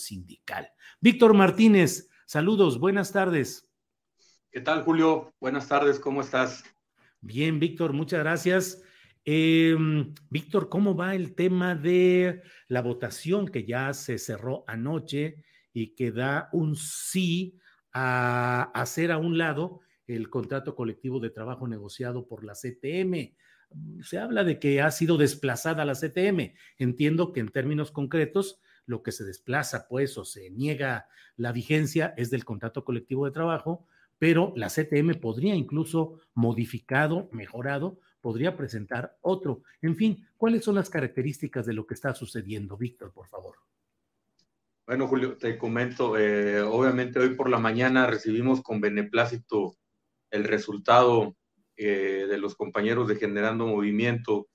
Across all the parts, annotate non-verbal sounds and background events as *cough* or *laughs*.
Sindical. Víctor Martínez, saludos, buenas tardes. ¿Qué tal, Julio? Buenas tardes, ¿cómo estás? Bien, Víctor, muchas gracias. Eh, Víctor, ¿cómo va el tema de la votación que ya se cerró anoche y que da un sí a hacer a un lado el contrato colectivo de trabajo negociado por la CTM? Se habla de que ha sido desplazada la CTM. Entiendo que en términos concretos lo que se desplaza, pues, o se niega la vigencia es del contrato colectivo de trabajo, pero la CTM podría incluso modificado, mejorado, podría presentar otro. En fin, ¿cuáles son las características de lo que está sucediendo, Víctor, por favor? Bueno, Julio, te comento, eh, obviamente hoy por la mañana recibimos con beneplácito el resultado eh, de los compañeros de Generando Movimiento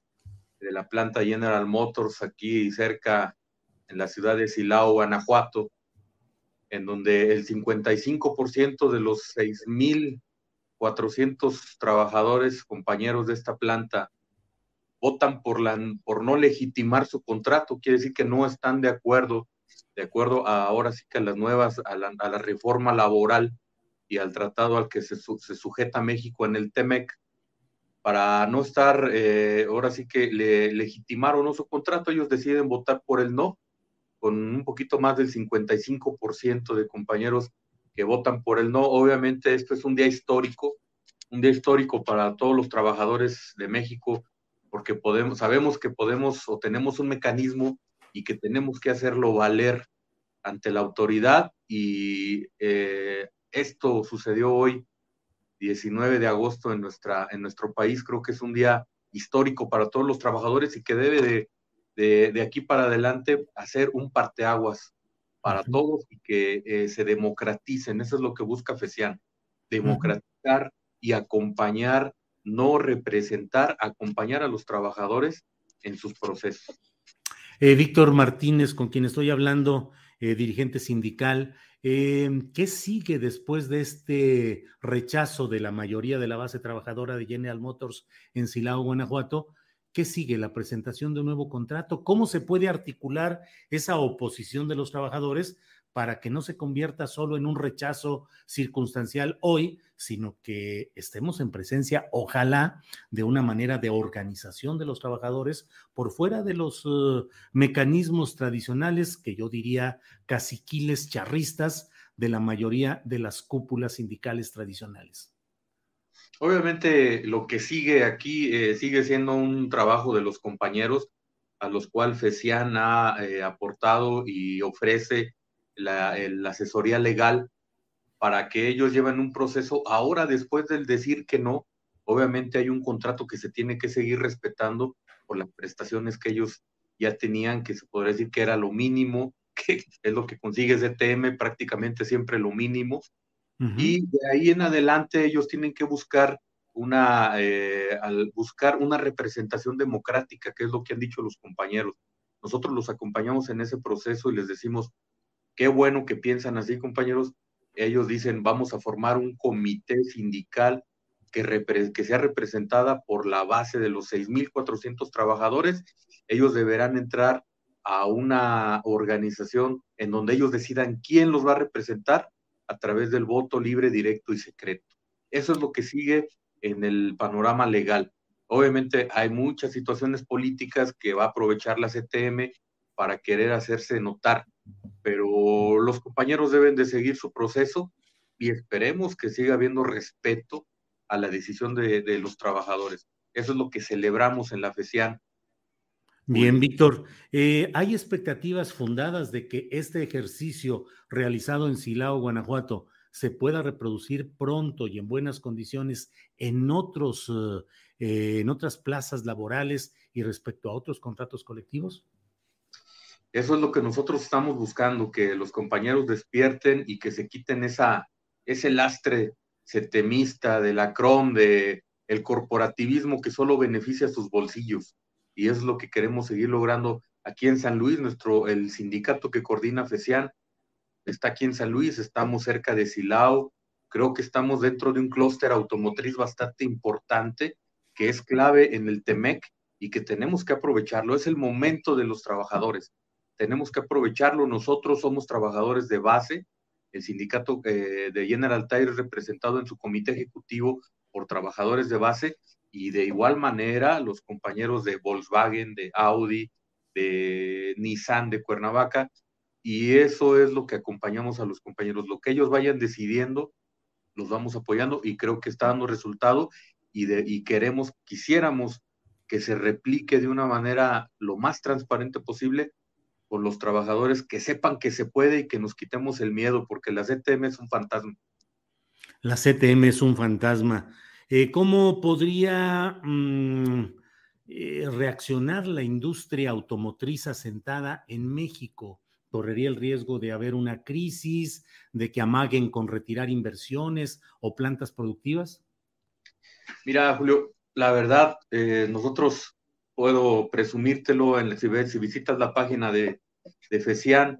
de la planta General Motors aquí cerca en la ciudad de Silao, Guanajuato, en donde el 55% de los 6.400 trabajadores, compañeros de esta planta, votan por, no legitimar su contrato, quiere decir que no están de acuerdo, de acuerdo a ahora sí que a las nuevas, a la, reforma laboral y al tratado al que se, se sujeta México en el TEMEC, para no estar, eh, ahora sí que le, legitimar o no su contrato, ellos deciden votar por el no, con un poquito más del 55% de compañeros que votan por el no. Obviamente esto es un día histórico, un día histórico para todos los trabajadores de México, porque podemos, sabemos que podemos o tenemos un mecanismo y que tenemos que hacerlo valer ante la autoridad y eh, esto sucedió hoy, 19 de agosto en, nuestra, en nuestro país. Creo que es un día histórico para todos los trabajadores y que debe de, de, de aquí para adelante hacer un parteaguas para uh -huh. todos y que eh, se democraticen. Eso es lo que busca FESIAN, democratizar uh -huh. y acompañar, no representar, acompañar a los trabajadores en sus procesos. Eh, Víctor Martínez, con quien estoy hablando, eh, dirigente sindical, eh, ¿qué sigue después de este rechazo de la mayoría de la base trabajadora de General Motors en Silao, Guanajuato? ¿Qué sigue? ¿La presentación de un nuevo contrato? ¿Cómo se puede articular esa oposición de los trabajadores para que no se convierta solo en un rechazo circunstancial hoy, sino que estemos en presencia, ojalá, de una manera de organización de los trabajadores por fuera de los uh, mecanismos tradicionales que yo diría caciquiles charristas de la mayoría de las cúpulas sindicales tradicionales. Obviamente lo que sigue aquí eh, sigue siendo un trabajo de los compañeros a los cuales FECIAN ha eh, aportado y ofrece la, asesoría legal para que ellos lleven un proceso. Ahora, después del decir que no, obviamente hay un contrato que se tiene que seguir respetando por las prestaciones que ellos ya tenían, que se podría decir que era lo mínimo, *laughs* que es lo que consigue CTM, prácticamente siempre lo mínimo. Y de ahí en adelante ellos tienen que buscar una, eh, al buscar una representación democrática, que es lo que han dicho los compañeros. Nosotros los acompañamos en ese proceso y les decimos, qué bueno que piensan así, compañeros. Ellos dicen, vamos a formar un comité sindical que, que sea representada por la base de los 6.400 trabajadores. Ellos deberán entrar a una organización en donde ellos decidan quién los va a representar a través del voto libre, directo y secreto. Eso es lo que sigue en el panorama legal. Obviamente hay muchas situaciones políticas que va a aprovechar la CTM para querer hacerse notar, pero los compañeros deben de seguir su proceso y esperemos que siga habiendo respeto a la decisión de, los trabajadores. Eso es lo que celebramos en la FECIAN. Bien, Víctor, eh, ¿hay expectativas fundadas de que este ejercicio realizado en Silao, Guanajuato, se pueda reproducir pronto y en buenas condiciones en otros, eh, en otras plazas laborales y respecto a otros contratos colectivos? Eso es lo que nosotros estamos buscando, que los compañeros despierten y que se quiten esa, ese lastre setemista de la CROM, de el corporativismo que solo beneficia a sus bolsillos. Y es lo que queremos seguir logrando aquí en San Luis, nuestro, el sindicato que coordina FECIAN, está aquí en San Luis, estamos cerca de Silao, creo que estamos dentro de un clúster automotriz bastante importante que es clave en el TEMEC y que tenemos que aprovecharlo. Es el momento de los trabajadores. Tenemos que aprovecharlo. Nosotros somos trabajadores de base. El sindicato eh, de General Tire es representado en su comité ejecutivo por trabajadores de base y de igual manera los compañeros de Volkswagen, de Audi, de Nissan de Cuernavaca y eso es lo que acompañamos a los compañeros. Lo que ellos vayan decidiendo, los vamos apoyando y creo que está dando resultado y, de, y queremos, quisiéramos que se replique de una manera lo más transparente posible con los trabajadores, que sepan que se puede y que nos quitemos el miedo, porque la CTM es un fantasma. La CTM es un fantasma. Eh, ¿Cómo podría mm, eh, reaccionar la industria automotriz asentada en México correría el riesgo de haber una crisis, de que amaguen con retirar inversiones o plantas productivas? Mira, Julio, la verdad, eh, nosotros puedo presumírtelo en si, si visitas la página de, de FECIAN,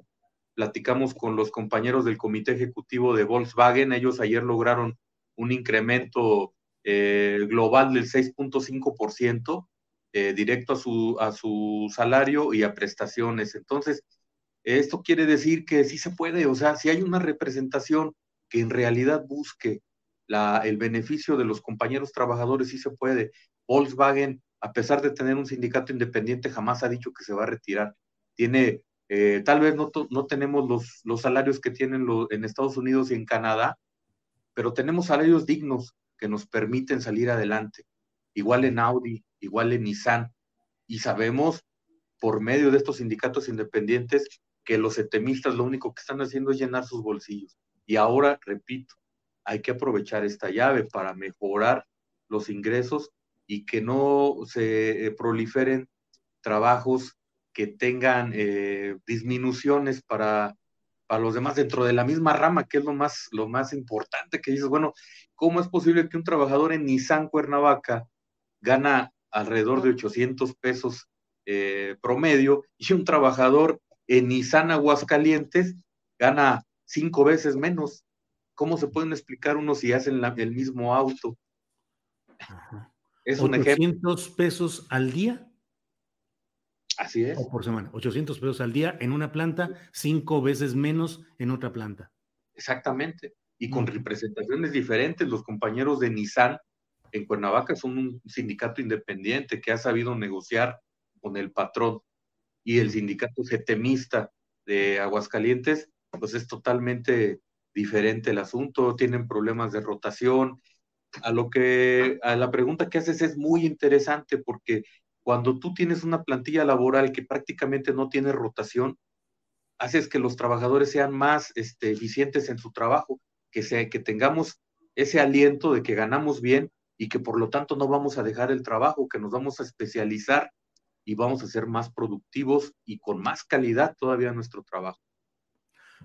platicamos con los compañeros del comité ejecutivo de Volkswagen, ellos ayer lograron un incremento eh, global del 6.5%, eh, directo a su, a su salario y a prestaciones. Entonces, esto quiere decir que sí se puede, o sea, si hay una representación que en realidad busque la, el beneficio de los compañeros trabajadores, sí se puede. Volkswagen, a pesar de tener un sindicato independiente, jamás ha dicho que se va a retirar. Tiene, eh, tal vez no, no tenemos los, los, salarios que tienen en Estados Unidos y en Canadá, pero tenemos salarios dignos que nos permiten salir adelante. Igual en Audi, igual en Nissan. Y sabemos por medio de estos sindicatos independientes que los etemistas lo único que están haciendo es llenar sus bolsillos. Y ahora, repito, hay que aprovechar esta llave para mejorar los ingresos y que no se eh, proliferen trabajos que tengan eh, disminuciones para, para los demás dentro de la misma rama, que es lo más, lo más importante que dices, bueno, ¿cómo es posible que un trabajador en Nissan Cuernavaca gana alrededor de 800 pesos eh, promedio y un trabajador en Nissan Aguascalientes gana cinco veces menos. ¿Cómo se pueden explicar unos si hacen el mismo auto? Es un ejemplo. pesos al día? Así es. O por semana. 800 pesos al día en una planta, cinco veces menos en otra planta. Exactamente. Y con representaciones diferentes. Los compañeros de Nissan en Cuernavaca son un sindicato independiente que ha sabido negociar con el patrón y el sindicato setemista de Aguascalientes, pues es totalmente diferente el asunto, tienen problemas de rotación. A lo que, a la pregunta que haces es muy interesante porque cuando tú tienes una plantilla laboral que prácticamente no tiene rotación, haces que los trabajadores sean más este, eficientes en su trabajo, que, sea, que tengamos ese aliento de que ganamos bien y que por lo tanto no vamos a dejar el trabajo, que nos vamos a especializar y vamos a ser más productivos y con más calidad todavía nuestro trabajo.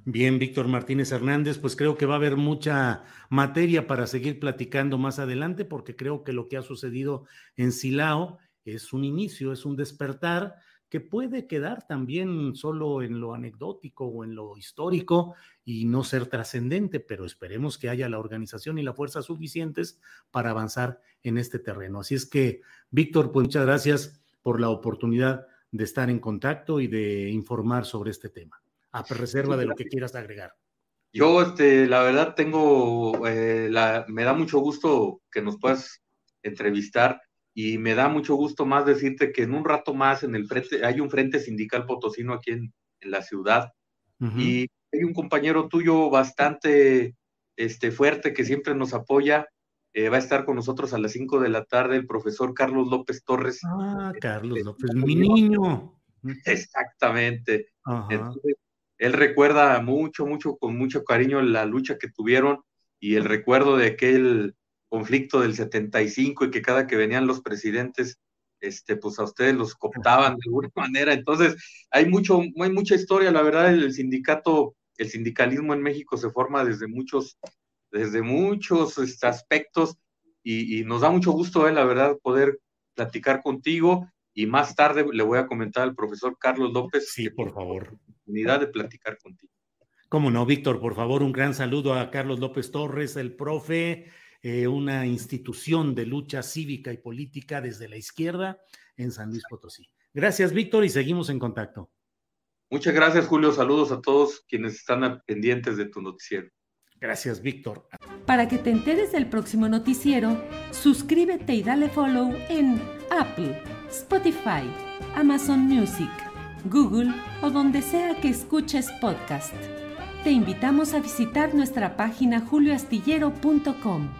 Bien, Víctor Martínez Hernández, pues creo que va a haber mucha materia para seguir platicando más adelante, porque creo que lo que ha sucedido en Silao es un inicio, es un despertar, que puede quedar también solo en lo anecdótico o en lo histórico y no ser trascendente, pero esperemos que haya la organización y la fuerza suficientes para avanzar en este terreno. Así es que, Víctor, pues muchas gracias por la oportunidad de estar en contacto y de informar sobre este tema, a reserva de lo que quieras agregar. Yo, este, la verdad, tengo, eh, la, me da mucho gusto que nos puedas entrevistar y me da mucho gusto más decirte que en un rato más en el frente, hay un frente sindical potosino aquí en, la ciudad y hay un compañero tuyo bastante este, fuerte que siempre nos apoya. Eh, va a estar con nosotros a las 5 de la tarde el profesor Carlos López Torres. Ah, Carlos López, mi niño. *laughs* Exactamente. él recuerda mucho, mucho, con mucho cariño la lucha que tuvieron y el recuerdo de aquel conflicto del 75 y que cada que venían los presidentes, este, pues a ustedes los cooptaban de alguna *laughs* manera. Entonces, hay mucho, hay mucha historia, la verdad, el sindicato, el sindicalismo en México se forma desde muchos, desde muchos este, aspectos y, nos da mucho gusto, eh, la verdad, poder platicar contigo y más tarde le voy a comentar al profesor Carlos López. Sí, por favor. Oportunidad de platicar contigo. Cómo no, Víctor, por favor, un gran saludo a Carlos López Torres, el profe, eh, una institución de lucha cívica y política desde la izquierda en San Luis Potosí. Gracias, Víctor, y seguimos en contacto. Muchas gracias, Julio. Saludos a todos quienes están pendientes de tu noticiero. Gracias, Víctor. Para que te enteres del próximo noticiero, suscríbete y dale follow en Apple, Spotify, Amazon Music, Google o donde sea que escuches podcast. Te invitamos a visitar nuestra página julioastillero.com.